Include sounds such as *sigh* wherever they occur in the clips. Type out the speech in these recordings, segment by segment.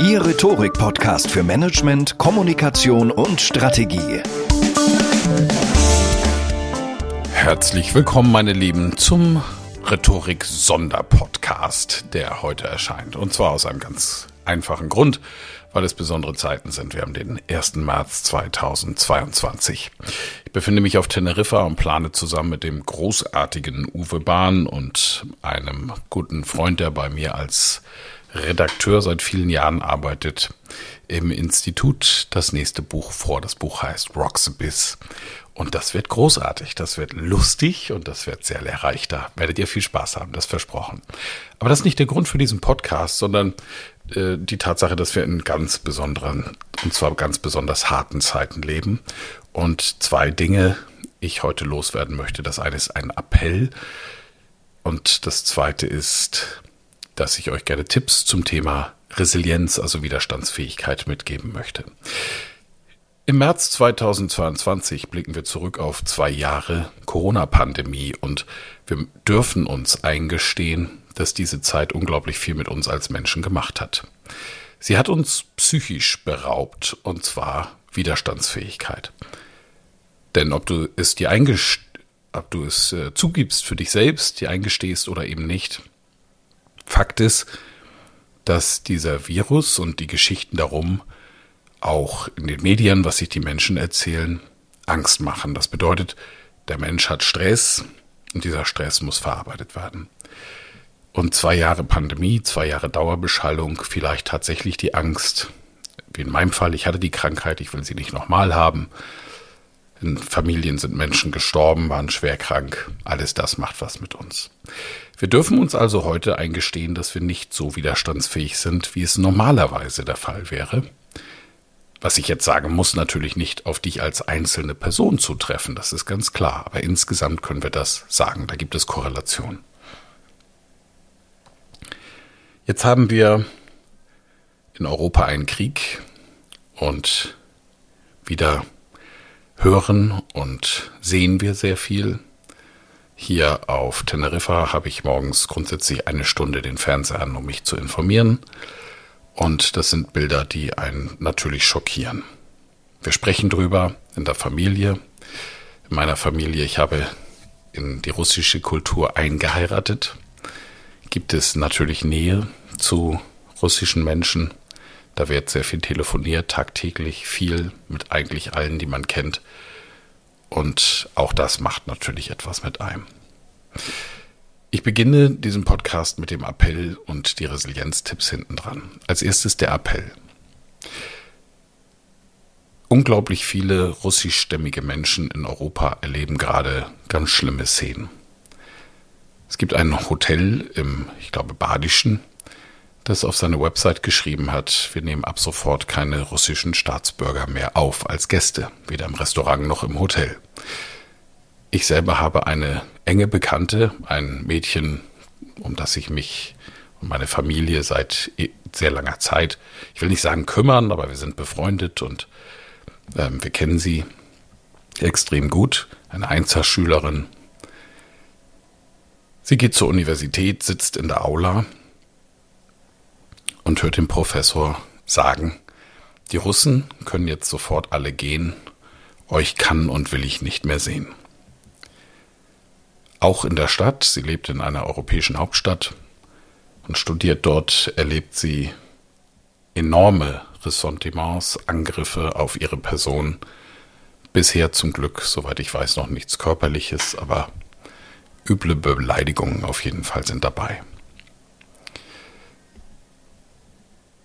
Ihr Rhetorik-Podcast für Management, Kommunikation und Strategie. Herzlich willkommen, meine Lieben, zum Rhetorik-Sonderpodcast, der heute erscheint. Und zwar aus einem ganz einfachen Grund, weil es besondere Zeiten sind. Wir haben den 1. März 2022. Ich befinde mich auf Teneriffa und plane zusammen mit dem großartigen Uwe Bahn und einem guten Freund, der bei mir als Redakteur seit vielen Jahren arbeitet im Institut das nächste Buch vor. Das Buch heißt Rocks Abyss. Und das wird großartig, das wird lustig und das wird sehr lehrreich. Da werdet ihr viel Spaß haben, das versprochen. Aber das ist nicht der Grund für diesen Podcast, sondern äh, die Tatsache, dass wir in ganz besonderen, und zwar ganz besonders harten Zeiten leben. Und zwei Dinge ich heute loswerden möchte. Das eine ist ein Appell und das zweite ist dass ich euch gerne Tipps zum Thema Resilienz, also Widerstandsfähigkeit mitgeben möchte. Im März 2022 blicken wir zurück auf zwei Jahre Corona-Pandemie und wir dürfen uns eingestehen, dass diese Zeit unglaublich viel mit uns als Menschen gemacht hat. Sie hat uns psychisch beraubt und zwar Widerstandsfähigkeit. Denn ob du es dir eingest ob du es äh, zugibst für dich selbst, dir eingestehst oder eben nicht, Fakt ist, dass dieser Virus und die Geschichten darum auch in den Medien, was sich die Menschen erzählen, Angst machen. Das bedeutet, der Mensch hat Stress und dieser Stress muss verarbeitet werden. Und zwei Jahre Pandemie, zwei Jahre Dauerbeschallung, vielleicht tatsächlich die Angst, wie in meinem Fall, ich hatte die Krankheit, ich will sie nicht nochmal haben. In Familien sind Menschen gestorben, waren schwer krank. Alles das macht was mit uns. Wir dürfen uns also heute eingestehen, dass wir nicht so widerstandsfähig sind, wie es normalerweise der Fall wäre. Was ich jetzt sagen muss, natürlich nicht auf dich als einzelne Person zutreffen, das ist ganz klar, aber insgesamt können wir das sagen, da gibt es Korrelation. Jetzt haben wir in Europa einen Krieg und wieder hören und sehen wir sehr viel. Hier auf Teneriffa habe ich morgens grundsätzlich eine Stunde den Fernseher an, um mich zu informieren. Und das sind Bilder, die einen natürlich schockieren. Wir sprechen drüber in der Familie. In meiner Familie, ich habe in die russische Kultur eingeheiratet. Gibt es natürlich Nähe zu russischen Menschen. Da wird sehr viel telefoniert, tagtäglich viel mit eigentlich allen, die man kennt. Und auch das macht natürlich etwas mit einem. Ich beginne diesen Podcast mit dem Appell und die Resilienztipps hinten dran. Als erstes der Appell. Unglaublich viele russischstämmige Menschen in Europa erleben gerade ganz schlimme Szenen. Es gibt ein Hotel im, ich glaube, Badischen, das auf seine Website geschrieben hat, wir nehmen ab sofort keine russischen Staatsbürger mehr auf als Gäste, weder im Restaurant noch im Hotel. Ich selber habe eine enge Bekannte, ein Mädchen, um das ich mich und meine Familie seit sehr langer Zeit, ich will nicht sagen kümmern, aber wir sind befreundet und ähm, wir kennen sie extrem gut, eine Einzelschülerin. Sie geht zur Universität, sitzt in der Aula und hört den Professor sagen, die Russen können jetzt sofort alle gehen, euch kann und will ich nicht mehr sehen. Auch in der Stadt, sie lebt in einer europäischen Hauptstadt und studiert dort, erlebt sie enorme Ressentiments, Angriffe auf ihre Person. Bisher zum Glück, soweit ich weiß, noch nichts Körperliches, aber üble Beleidigungen auf jeden Fall sind dabei.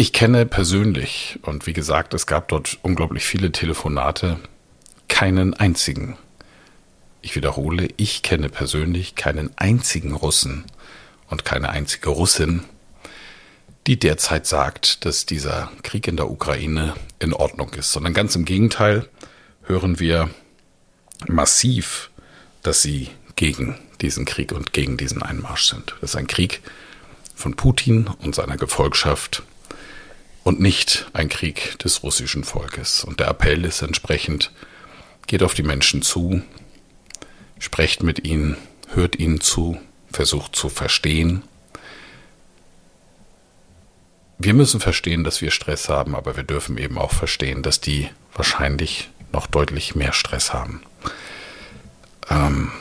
Ich kenne persönlich, und wie gesagt, es gab dort unglaublich viele Telefonate, keinen einzigen. Ich wiederhole, ich kenne persönlich keinen einzigen Russen und keine einzige Russin, die derzeit sagt, dass dieser Krieg in der Ukraine in Ordnung ist, sondern ganz im Gegenteil hören wir massiv, dass sie gegen diesen Krieg und gegen diesen Einmarsch sind. Das ist ein Krieg von Putin und seiner Gefolgschaft und nicht ein Krieg des russischen Volkes. Und der Appell ist entsprechend, geht auf die Menschen zu, sprecht mit ihnen, hört ihnen zu, versucht zu verstehen. Wir müssen verstehen, dass wir Stress haben, aber wir dürfen eben auch verstehen, dass die wahrscheinlich noch deutlich mehr Stress haben. Ähm,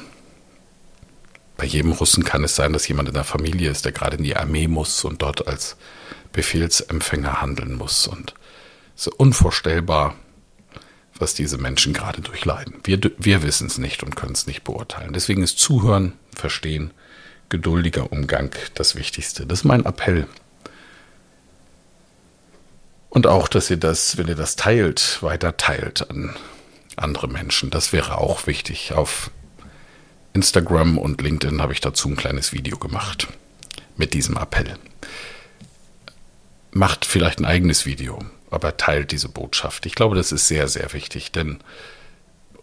bei jedem Russen kann es sein, dass jemand in der Familie ist, der gerade in die Armee muss und dort als Befehlsempfänger handeln muss. Und es ist unvorstellbar, was diese Menschen gerade durchleiden. Wir, wir wissen es nicht und können es nicht beurteilen. Deswegen ist Zuhören, Verstehen, geduldiger Umgang das Wichtigste. Das ist mein Appell. Und auch, dass ihr das, wenn ihr das teilt, weiter teilt an andere Menschen. Das wäre auch wichtig. Auf Instagram und LinkedIn habe ich dazu ein kleines Video gemacht mit diesem Appell macht vielleicht ein eigenes Video, aber teilt diese Botschaft. Ich glaube, das ist sehr, sehr wichtig, denn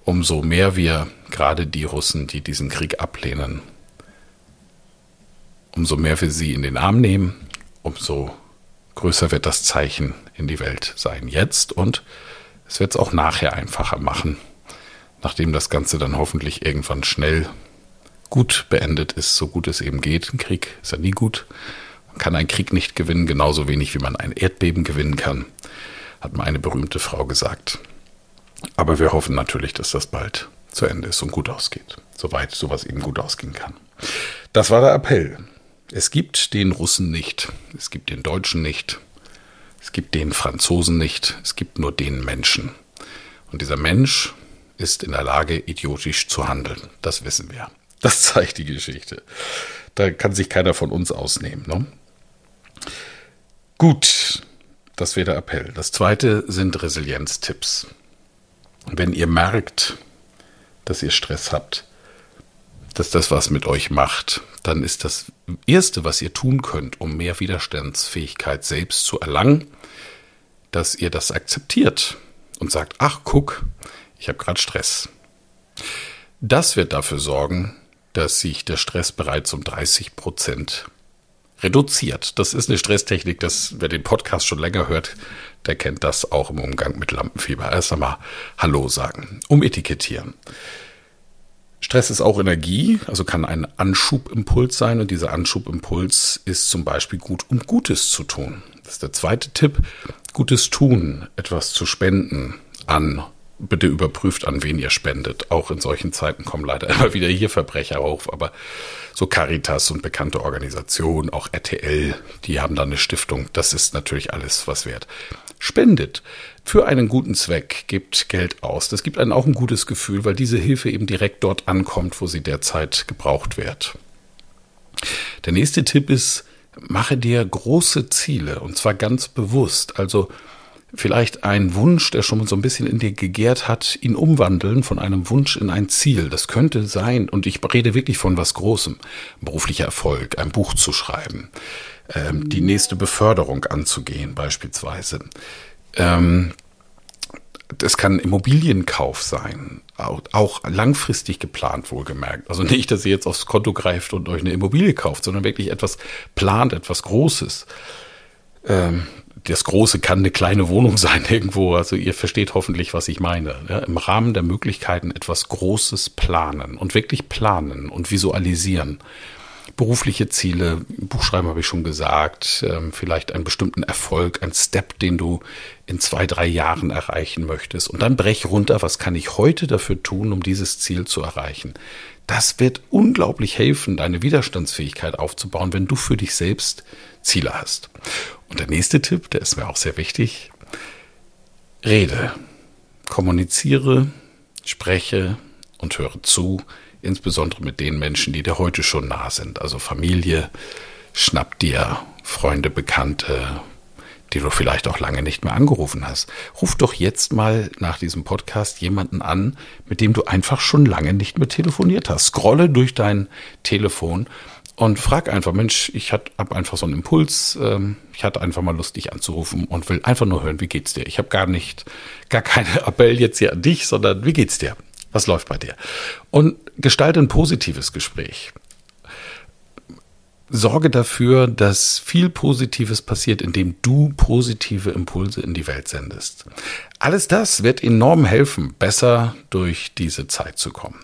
umso mehr wir, gerade die Russen, die diesen Krieg ablehnen, umso mehr wir sie in den Arm nehmen, umso größer wird das Zeichen in die Welt sein. Jetzt und es wird es auch nachher einfacher machen, nachdem das Ganze dann hoffentlich irgendwann schnell gut beendet ist, so gut es eben geht. Ein Krieg ist ja nie gut kann einen Krieg nicht gewinnen, genauso wenig wie man ein Erdbeben gewinnen kann, hat mal eine berühmte Frau gesagt. Aber wir hoffen natürlich, dass das bald zu Ende ist und gut ausgeht, soweit sowas eben gut ausgehen kann. Das war der Appell. Es gibt den Russen nicht, es gibt den Deutschen nicht, es gibt den Franzosen nicht, es gibt nur den Menschen. Und dieser Mensch ist in der Lage, idiotisch zu handeln. Das wissen wir. Das zeigt die Geschichte. Da kann sich keiner von uns ausnehmen. Ne? Gut, das wäre der Appell. Das zweite sind Resilienztipps. Wenn ihr merkt, dass ihr Stress habt, dass das was mit euch macht, dann ist das Erste, was ihr tun könnt, um mehr Widerstandsfähigkeit selbst zu erlangen, dass ihr das akzeptiert und sagt, ach guck, ich habe gerade Stress. Das wird dafür sorgen, dass sich der Stress bereits um 30 Prozent reduziert. Das ist eine Stresstechnik, das, wer den Podcast schon länger hört, der kennt das auch im Umgang mit Lampenfieber. Erst einmal Hallo sagen, umetikettieren. Stress ist auch Energie, also kann ein Anschubimpuls sein und dieser Anschubimpuls ist zum Beispiel gut, um Gutes zu tun. Das ist der zweite Tipp. Gutes tun, etwas zu spenden an bitte überprüft, an wen ihr spendet. Auch in solchen Zeiten kommen leider *laughs* immer wieder hier Verbrecher auf, aber so Caritas und bekannte Organisationen, auch RTL, die haben da eine Stiftung. Das ist natürlich alles was wert. Spendet für einen guten Zweck, gebt Geld aus. Das gibt einem auch ein gutes Gefühl, weil diese Hilfe eben direkt dort ankommt, wo sie derzeit gebraucht wird. Der nächste Tipp ist, mache dir große Ziele und zwar ganz bewusst. Also vielleicht ein Wunsch, der schon so ein bisschen in dir gegärt hat, ihn umwandeln von einem Wunsch in ein Ziel. Das könnte sein, und ich rede wirklich von was Großem, beruflicher Erfolg, ein Buch zu schreiben, ähm, die nächste Beförderung anzugehen beispielsweise. Ähm, das kann Immobilienkauf sein, auch langfristig geplant wohlgemerkt. Also nicht, dass ihr jetzt aufs Konto greift und euch eine Immobilie kauft, sondern wirklich etwas plant, etwas Großes. Ähm, das Große kann eine kleine Wohnung *laughs* sein irgendwo. Also ihr versteht hoffentlich, was ich meine. Ja, Im Rahmen der Möglichkeiten etwas Großes planen und wirklich planen und visualisieren. Berufliche Ziele, Buchschreiben habe ich schon gesagt, ähm, vielleicht einen bestimmten Erfolg, ein Step, den du in zwei, drei Jahren erreichen möchtest. Und dann brech runter, was kann ich heute dafür tun, um dieses Ziel zu erreichen. Das wird unglaublich helfen, deine Widerstandsfähigkeit aufzubauen, wenn du für dich selbst Ziele hast. Und der nächste Tipp, der ist mir auch sehr wichtig. Rede, kommuniziere, spreche und höre zu, insbesondere mit den Menschen, die dir heute schon nah sind. Also Familie, schnapp dir Freunde, Bekannte, die du vielleicht auch lange nicht mehr angerufen hast. Ruf doch jetzt mal nach diesem Podcast jemanden an, mit dem du einfach schon lange nicht mehr telefoniert hast. Scrolle durch dein Telefon und frag einfach, Mensch, ich habe einfach so einen Impuls, ähm, ich hatte einfach mal Lust, dich anzurufen und will einfach nur hören, wie geht's dir? Ich habe gar nicht, gar keine *laughs* Appell jetzt hier an dich, sondern wie geht's dir? Was läuft bei dir? Und gestalte ein positives Gespräch. Sorge dafür, dass viel Positives passiert, indem du positive Impulse in die Welt sendest. Alles das wird enorm helfen, besser durch diese Zeit zu kommen.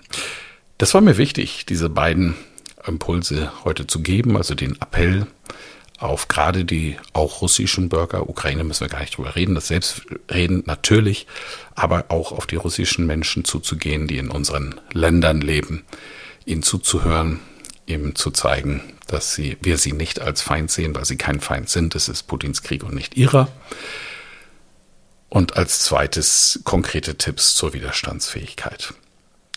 Das war mir wichtig, diese beiden Impulse heute zu geben, also den Appell auf gerade die auch russischen Bürger, Ukraine müssen wir gar nicht drüber reden, das Selbstreden natürlich, aber auch auf die russischen Menschen zuzugehen, die in unseren Ländern leben, ihnen zuzuhören, ihm zu zeigen, dass sie, wir sie nicht als Feind sehen, weil sie kein Feind sind. Es ist Putins Krieg und nicht ihrer. Und als zweites konkrete Tipps zur Widerstandsfähigkeit.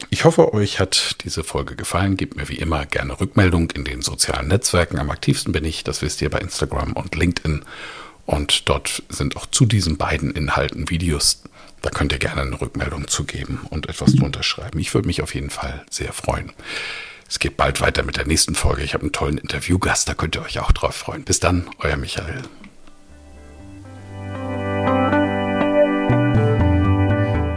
Ich hoffe, euch hat diese Folge gefallen. Gebt mir wie immer gerne Rückmeldung in den sozialen Netzwerken. Am aktivsten bin ich, das wisst ihr, bei Instagram und LinkedIn. Und dort sind auch zu diesen beiden Inhalten Videos. Da könnt ihr gerne eine Rückmeldung zugeben und etwas drunter schreiben. Ich würde mich auf jeden Fall sehr freuen. Es geht bald weiter mit der nächsten Folge. Ich habe einen tollen Interviewgast, da könnt ihr euch auch drauf freuen. Bis dann, euer Michael.